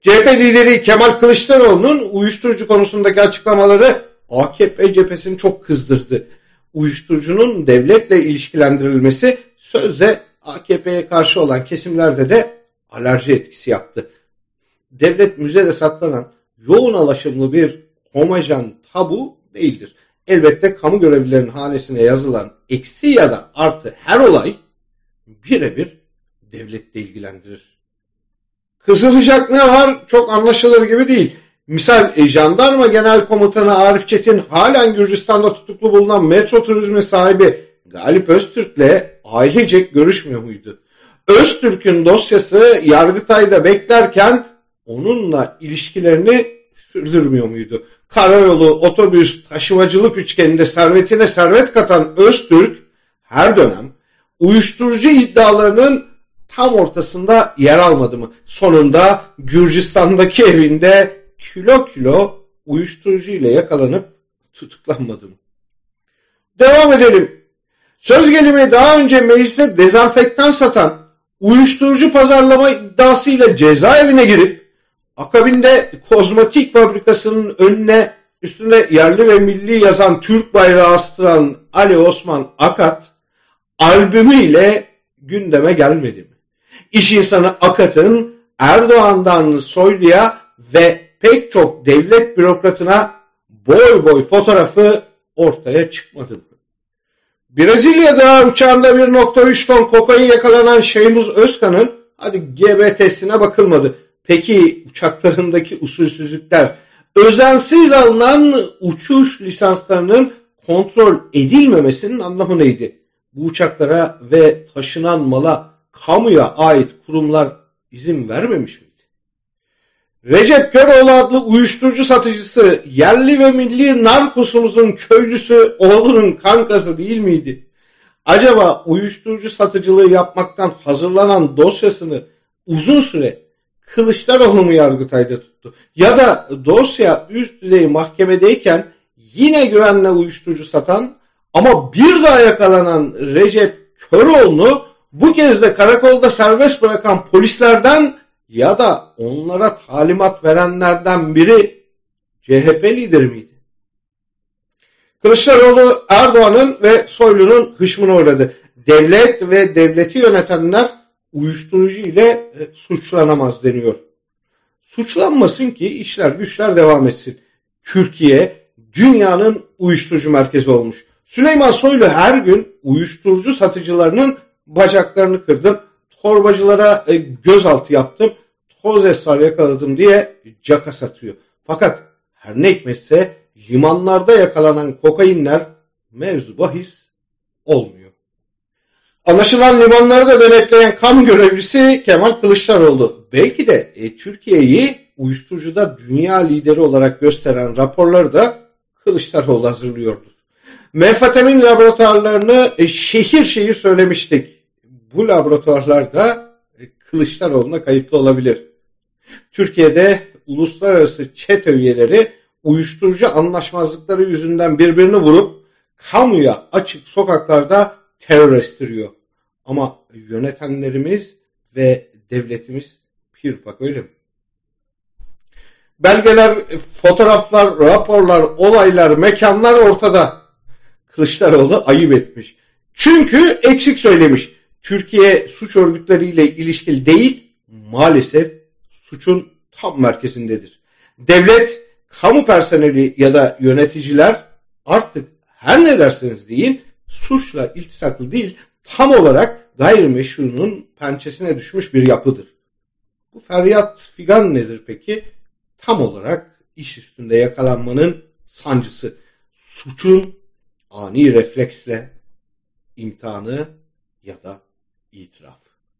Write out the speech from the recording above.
CHP lideri Kemal Kılıçdaroğlu'nun uyuşturucu konusundaki açıklamaları AKP cephesini çok kızdırdı. Uyuşturucunun devletle ilişkilendirilmesi sözde AKP'ye karşı olan kesimlerde de alerji etkisi yaptı. Devlet müzede saklanan yoğun alaşımlı bir homojen tabu değildir. Elbette kamu görevlilerinin hanesine yazılan eksi ya da artı her olay birebir devletle ilgilendirir. Kızılacak ne var çok anlaşılır gibi değil. Misal jandarma genel komutanı Arif Çetin halen Gürcistan'da tutuklu bulunan metro turizmi sahibi Galip Öztürk'le ailecek görüşmüyor muydu? Öztürk'ün dosyası Yargıtay'da beklerken onunla ilişkilerini sürdürmüyor muydu? Karayolu, otobüs, taşımacılık üçgeninde servetine servet katan Öztürk her dönem uyuşturucu iddialarının tam ortasında yer almadı mı? Sonunda Gürcistan'daki evinde kilo kilo uyuşturucu ile yakalanıp tutuklanmadı mı? Devam edelim. Söz gelimi daha önce mecliste dezenfektan satan uyuşturucu pazarlama iddiasıyla cezaevine girip akabinde kozmetik fabrikasının önüne üstünde yerli ve milli yazan Türk bayrağı astıran Ali Osman Akat albümüyle gündeme gelmedi mi? İş insanı Akat'ın Erdoğan'dan Soylu'ya ve pek çok devlet bürokratına boy boy fotoğrafı ortaya çıkmadı? Brezilya'da uçağında 1.3 ton kokain yakalanan Şeymuz Özkan'ın hadi GBT'sine bakılmadı. Peki uçaklarındaki usulsüzlükler özensiz alınan uçuş lisanslarının kontrol edilmemesinin anlamı neydi? Bu uçaklara ve taşınan mala kamuya ait kurumlar izin vermemiş miydi? Recep Köroğlu adlı uyuşturucu satıcısı yerli ve milli narkosumuzun köylüsü oğlunun kankası değil miydi? Acaba uyuşturucu satıcılığı yapmaktan hazırlanan dosyasını uzun süre Kılıçdaroğlu mu Yargıtay'da tuttu? Ya da dosya üst düzey mahkemedeyken yine güvenle uyuşturucu satan ama bir daha yakalanan Recep Köroğlu'nu bu kez de karakolda serbest bırakan polislerden ya da onlara talimat verenlerden biri CHP lideri miydi? Kılıçdaroğlu Erdoğan'ın ve Soylu'nun hışmına uğradı. Devlet ve devleti yönetenler uyuşturucu ile e, suçlanamaz deniyor. Suçlanmasın ki işler güçler devam etsin. Türkiye dünyanın uyuşturucu merkezi olmuş. Süleyman Soylu her gün uyuşturucu satıcılarının bacaklarını kırdım. Torbacılara e, gözaltı yaptım. Toz esrar yakaladım diye caka satıyor. Fakat her ne hikmetse limanlarda yakalanan kokainler mevzu bahis olmuyor. Anlaşılan limanları da denetleyen kamu görevlisi Kemal Kılıçdaroğlu. Belki de e, Türkiye'yi uyuşturucuda dünya lideri olarak gösteren raporları da Kılıçdaroğlu hazırlıyordur. Menfetemin laboratuvarlarını e, şehir şehir söylemiştik. Bu laboratuvarlarda e, Kılıçdaroğlu'na kayıtlı olabilir. Türkiye'de uluslararası çete üyeleri uyuşturucu anlaşmazlıkları yüzünden birbirini vurup kamuya açık sokaklarda terör. Ama yönetenlerimiz ve devletimiz pirpak öyle mi? Belgeler, fotoğraflar, raporlar, olaylar, mekanlar ortada. Kılıçdaroğlu ayıp etmiş. Çünkü eksik söylemiş. Türkiye suç örgütleriyle ilişkili değil, maalesef suçun tam merkezindedir. Devlet, kamu personeli ya da yöneticiler artık her ne derseniz deyin suçla iltisaklı değil, tam olarak gayrimeşrunun pençesine düşmüş bir yapıdır. Bu feryat figan nedir peki? Tam olarak iş üstünde yakalanmanın sancısı. Suçun ani refleksle imtihanı ya da itiraf.